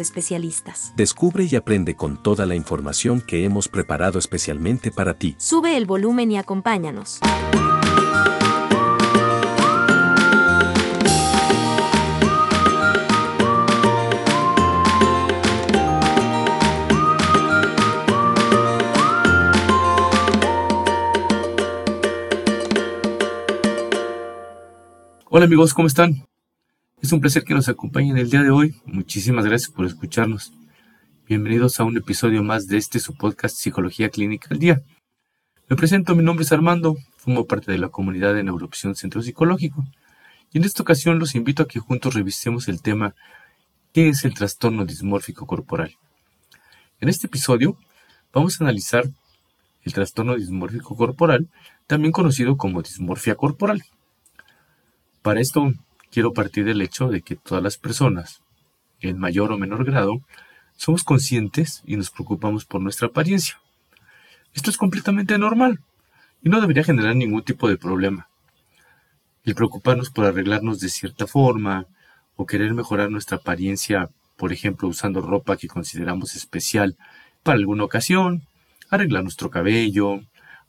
especialistas. Descubre y aprende con toda la información que hemos preparado especialmente para ti. Sube el volumen y acompáñanos. Hola amigos, ¿cómo están? Es un placer que nos acompañen el día de hoy. Muchísimas gracias por escucharnos. Bienvenidos a un episodio más de este su podcast Psicología Clínica al Día. Me presento, mi nombre es Armando, formo parte de la comunidad de Neuroopción Centro Psicológico. Y en esta ocasión los invito a que juntos revisemos el tema ¿Qué es el trastorno dismórfico corporal? En este episodio vamos a analizar el trastorno dismórfico corporal, también conocido como dismorfia corporal. Para esto quiero partir del hecho de que todas las personas, en mayor o menor grado, somos conscientes y nos preocupamos por nuestra apariencia. Esto es completamente normal y no debería generar ningún tipo de problema. El preocuparnos por arreglarnos de cierta forma o querer mejorar nuestra apariencia, por ejemplo, usando ropa que consideramos especial para alguna ocasión, arreglar nuestro cabello,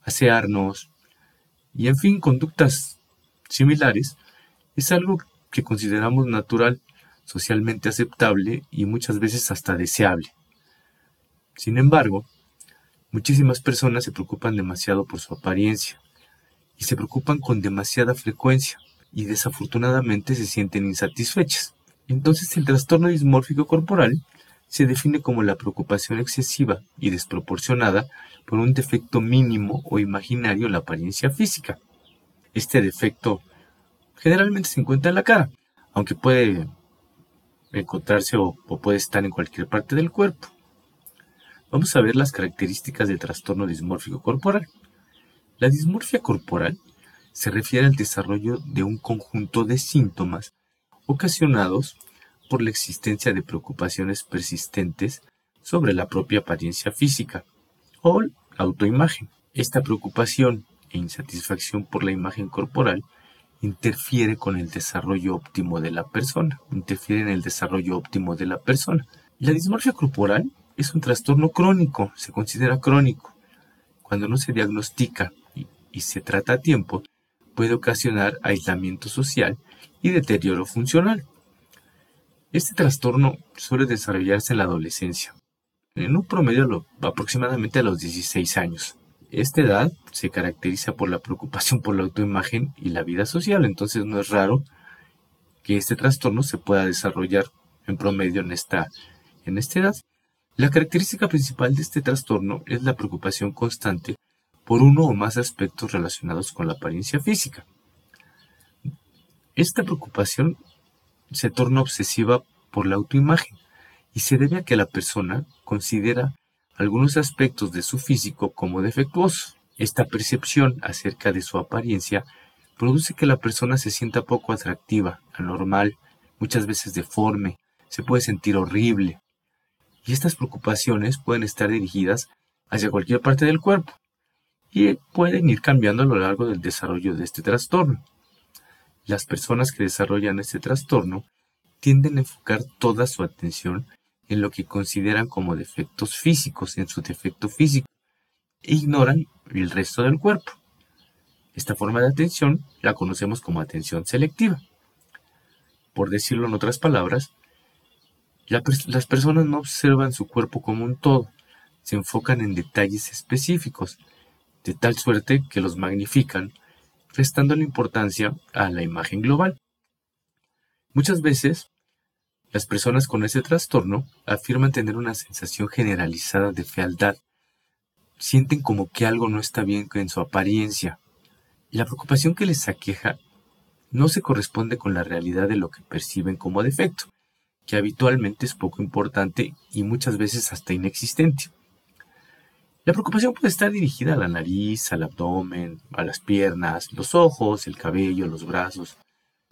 asearnos y en fin, conductas similares, es algo que consideramos natural, socialmente aceptable y muchas veces hasta deseable. Sin embargo, muchísimas personas se preocupan demasiado por su apariencia y se preocupan con demasiada frecuencia y desafortunadamente se sienten insatisfechas. Entonces el trastorno dismórfico corporal se define como la preocupación excesiva y desproporcionada por un defecto mínimo o imaginario en la apariencia física. Este defecto generalmente se encuentra en la cara, aunque puede encontrarse o, puede estar en cualquier parte del cuerpo. Vamos a ver las características del trastorno dismórfico corporal. La dismorfia corporal se refiere al desarrollo de un conjunto de síntomas ocasionados por la existencia de preocupaciones persistentes sobre la propia apariencia física o la autoimagen. Esta preocupación e insatisfacción por la imagen corporal interfiere con el desarrollo óptimo de la persona, interfiere en el desarrollo óptimo de la persona. La dismorfia corporal es un trastorno crónico, se considera crónico. Cuando no se diagnostica y, y se trata a tiempo, puede ocasionar aislamiento social y deterioro funcional. Este trastorno suele desarrollarse en la adolescencia, en un promedio aproximadamente a los 16 años. Esta edad se caracteriza por la preocupación por la autoimagen y la vida social, entonces no es raro que este trastorno se pueda desarrollar en promedio en esta, en esta edad. La característica principal de este trastorno es la preocupación constante por uno o más aspectos relacionados con la apariencia física. Esta preocupación se torna obsesiva por la autoimagen y se debe a que la persona considera algunos aspectos de su físico como defectuosos. Esta percepción acerca de su apariencia produce que la persona se sienta poco atractiva, anormal, muchas veces deforme, se puede sentir horrible. Y estas preocupaciones pueden estar dirigidas hacia cualquier parte del cuerpo y pueden ir cambiando a lo largo del desarrollo de este trastorno. Las personas que desarrollan este trastorno tienden a enfocar toda su atención en lo que consideran como defectos físicos, en su defecto físico, e ignoran el resto del cuerpo. Esta forma de atención la conocemos como atención selectiva. Por decirlo en otras palabras, las personas no observan su cuerpo como un todo, se enfocan en detalles específicos, de tal suerte que los magnifican, restando la importancia a la imagen global. Muchas veces las personas con ese trastorno afirman tener una sensación generalizada de fealdad. Sienten como que algo no está bien en su apariencia. La preocupación que les aqueja no se corresponde con la realidad de lo que perciben como defecto, que habitualmente es poco importante y muchas veces hasta inexistente. La preocupación puede estar dirigida a la nariz, al abdomen, a las piernas, los ojos, el cabello, los brazos.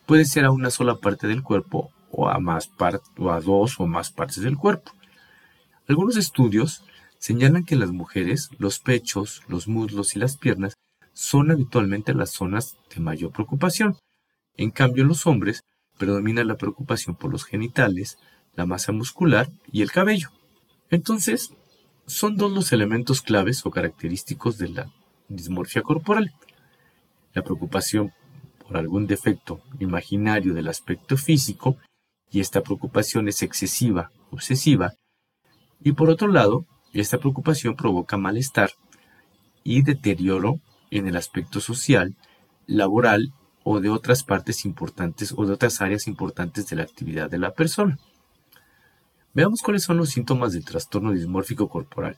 Puede ser a una sola parte del cuerpo o a, más o a dos o más partes del cuerpo. Algunos estudios señalan que las mujeres los pechos, los muslos y las piernas son habitualmente las zonas de mayor preocupación. En cambio, en los hombres predomina la preocupación por los genitales, la masa muscular y el cabello. Entonces, son dos los elementos claves o característicos de la dismorfia corporal. La preocupación por algún defecto imaginario del aspecto físico, y esta preocupación es excesiva, obsesiva, y por otro lado, esta preocupación provoca malestar y deterioro en el aspecto social, laboral o de otras partes importantes o de otras áreas importantes de la actividad de la persona. Veamos cuáles son los síntomas del trastorno dismórfico corporal.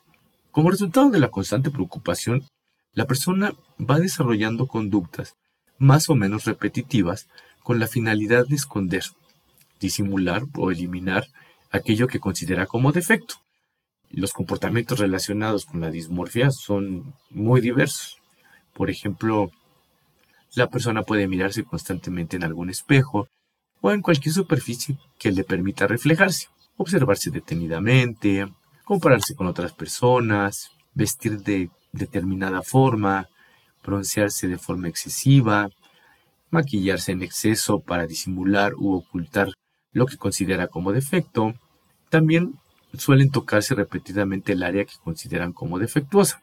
Como resultado de la constante preocupación, la persona va desarrollando conductas más o menos repetitivas con la finalidad de esconder, disimular o eliminar aquello que considera como defecto. Los comportamientos relacionados con la dismorfia son muy diversos. Por ejemplo, la persona puede mirarse constantemente en algún espejo o en cualquier superficie que le permita reflejarse, observarse detenidamente, compararse con otras personas, vestir de determinada forma, broncearse de forma excesiva, maquillarse en exceso para disimular u ocultar lo que considera como defecto. También suelen tocarse repetidamente el área que consideran como defectuosa.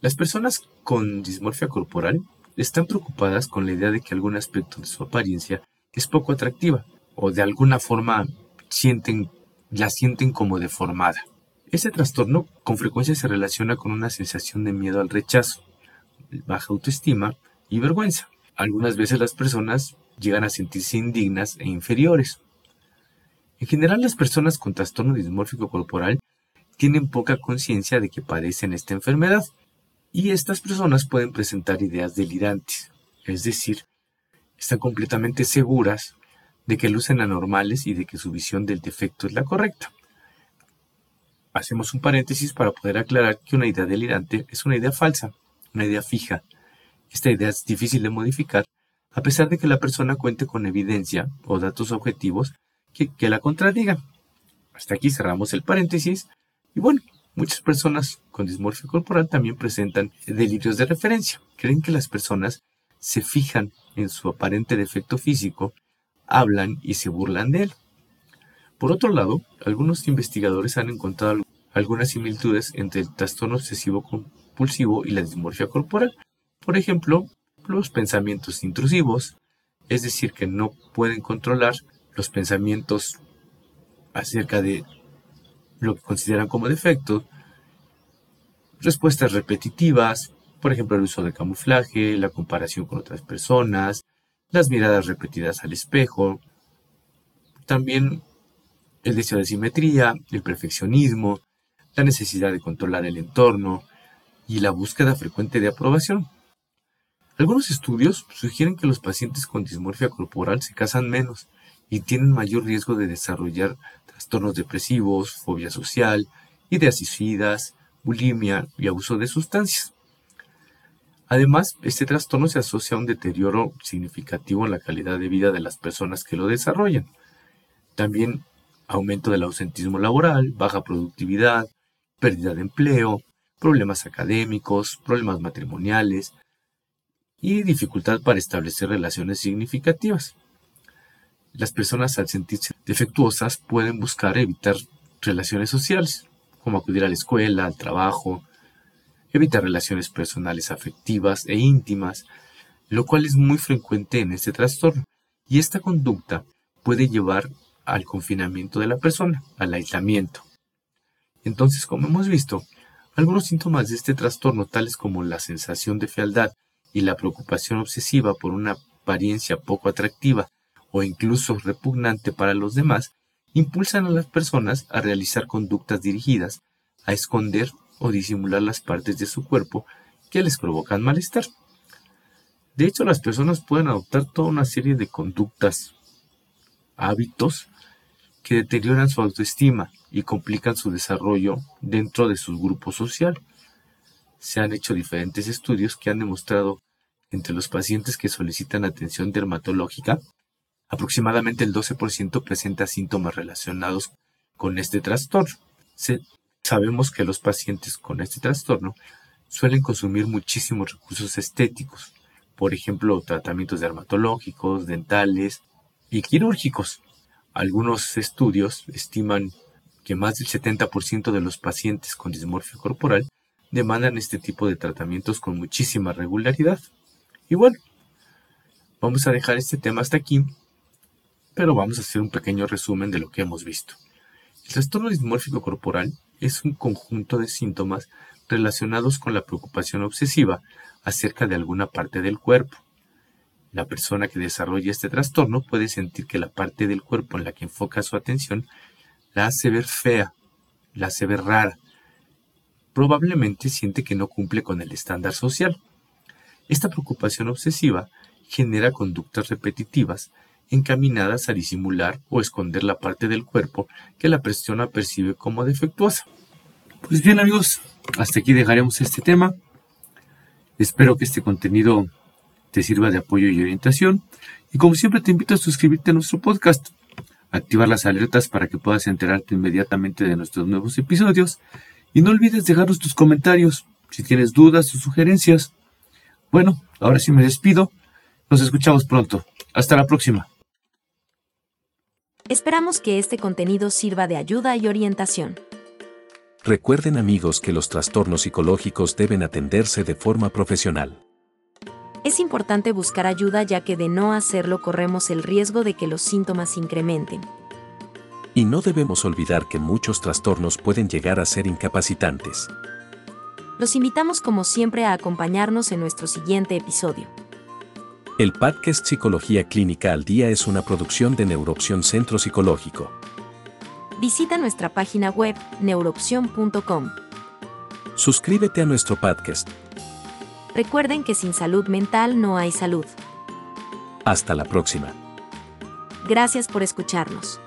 Las personas con dismorfia corporal están preocupadas con la idea de que algún aspecto de su apariencia es poco atractiva o de alguna forma sienten, la sienten como deformada. Este trastorno con frecuencia se relaciona con una sensación de miedo al rechazo, baja autoestima y vergüenza. Algunas veces las personas llegan a sentirse indignas e inferiores. En general, las personas con trastorno dismórfico corporal tienen poca conciencia de que padecen esta enfermedad y estas personas pueden presentar ideas delirantes, es decir, están completamente seguras de que lucen anormales y de que su visión del defecto es la correcta. Hacemos un paréntesis para poder aclarar que una idea delirante es una idea falsa, una idea fija. Esta idea es difícil de modificar a pesar de que la persona cuente con evidencia o datos objetivos que, la contradigan. Hasta aquí cerramos el paréntesis y bueno, Muchas personas con dismorfia corporal también presentan delirios de referencia. Creen que las personas se fijan en su aparente defecto físico, hablan y se burlan de él. Por otro lado, algunos investigadores han encontrado algunas similitudes entre el trastorno obsesivo compulsivo y la dismorfia corporal. Por ejemplo, los pensamientos intrusivos, es decir, que no pueden controlar los pensamientos acerca de lo que consideran como defecto, respuestas repetitivas, por ejemplo el uso de camuflaje, la comparación con otras personas, las miradas repetidas al espejo, también el deseo de simetría, el perfeccionismo, la necesidad de controlar el entorno y la búsqueda frecuente de aprobación. Algunos estudios sugieren que los pacientes con dismorfia corporal se casan menos y tienen mayor riesgo de desarrollar trastornos depresivos, fobia social, ideas suicidas, bulimia y abuso de sustancias. Además, este trastorno se asocia a un deterioro significativo en la calidad de vida de las personas que lo desarrollan. También aumento del ausentismo laboral, baja productividad, pérdida de empleo, problemas académicos, problemas matrimoniales y dificultad para establecer relaciones significativas. Las personas al sentirse defectuosas pueden buscar evitar relaciones sociales, como acudir a la escuela, al trabajo, evitar relaciones personales afectivas e íntimas, lo cual es muy frecuente en este trastorno. Y esta conducta puede llevar al confinamiento de la persona, al aislamiento. Entonces, como hemos visto, algunos síntomas de este trastorno, tales como la sensación de fealdad y la preocupación obsesiva por una apariencia poco atractiva o incluso repugnante para los demás, impulsan a las personas a realizar conductas dirigidas a esconder o disimular las partes de su cuerpo que les provocan malestar. De hecho, las personas pueden adoptar toda una serie de conductas, hábitos, que deterioran su autoestima y complican su desarrollo dentro de su grupo social. Se han hecho diferentes estudios que han demostrado entre los pacientes que solicitan atención dermatológica, aproximadamente el 12% presenta síntomas relacionados con este trastorno. sabemos que los pacientes con este trastorno suelen consumir muchísimos recursos estéticos, por ejemplo, tratamientos dermatológicos, dentales y quirúrgicos. Algunos estudios estiman que más del 70% de los pacientes con dismorfia corporal demandan este tipo de tratamientos con muchísima regularidad. Y bueno, vamos a dejar este tema hasta aquí, pero vamos a hacer un pequeño resumen de lo que hemos visto. El trastorno dismórfico corporal es un conjunto de síntomas relacionados con la preocupación obsesiva acerca de alguna parte del cuerpo. La persona que desarrolla este trastorno puede sentir que la parte del cuerpo en la que enfoca su atención la hace ver fea, la hace ver rara. Probablemente siente que no cumple con el estándar social. Esta preocupación obsesiva genera conductas repetitivas encaminadas a disimular o esconder la parte del cuerpo que la persona percibe como defectuosa. Pues bien amigos, hasta aquí dejaremos este tema. Espero que este contenido te sirva de apoyo y orientación. Y como siempre te invito a suscribirte a nuestro podcast, activar las alertas para que puedas enterarte inmediatamente de nuestros nuevos episodios. Y no olvides dejarnos tus comentarios si tienes dudas o sugerencias. Bueno, ahora sí me despido. Nos escuchamos pronto. Hasta la próxima. Esperamos que este contenido sirva de ayuda y orientación. Recuerden amigos que los trastornos psicológicos deben atenderse de forma profesional. Es importante buscar ayuda ya que de no hacerlo corremos el riesgo de que los síntomas incrementen. Y no debemos olvidar que muchos trastornos pueden llegar a ser incapacitantes. Los invitamos como siempre a acompañarnos en nuestro siguiente episodio. El podcast Psicología Clínica al Día es una producción de Neuroopción Centro Psicológico. Visita nuestra página web neuroopción.com. Suscríbete a nuestro podcast. Recuerden que sin salud mental no hay salud. Hasta la próxima. Gracias por escucharnos.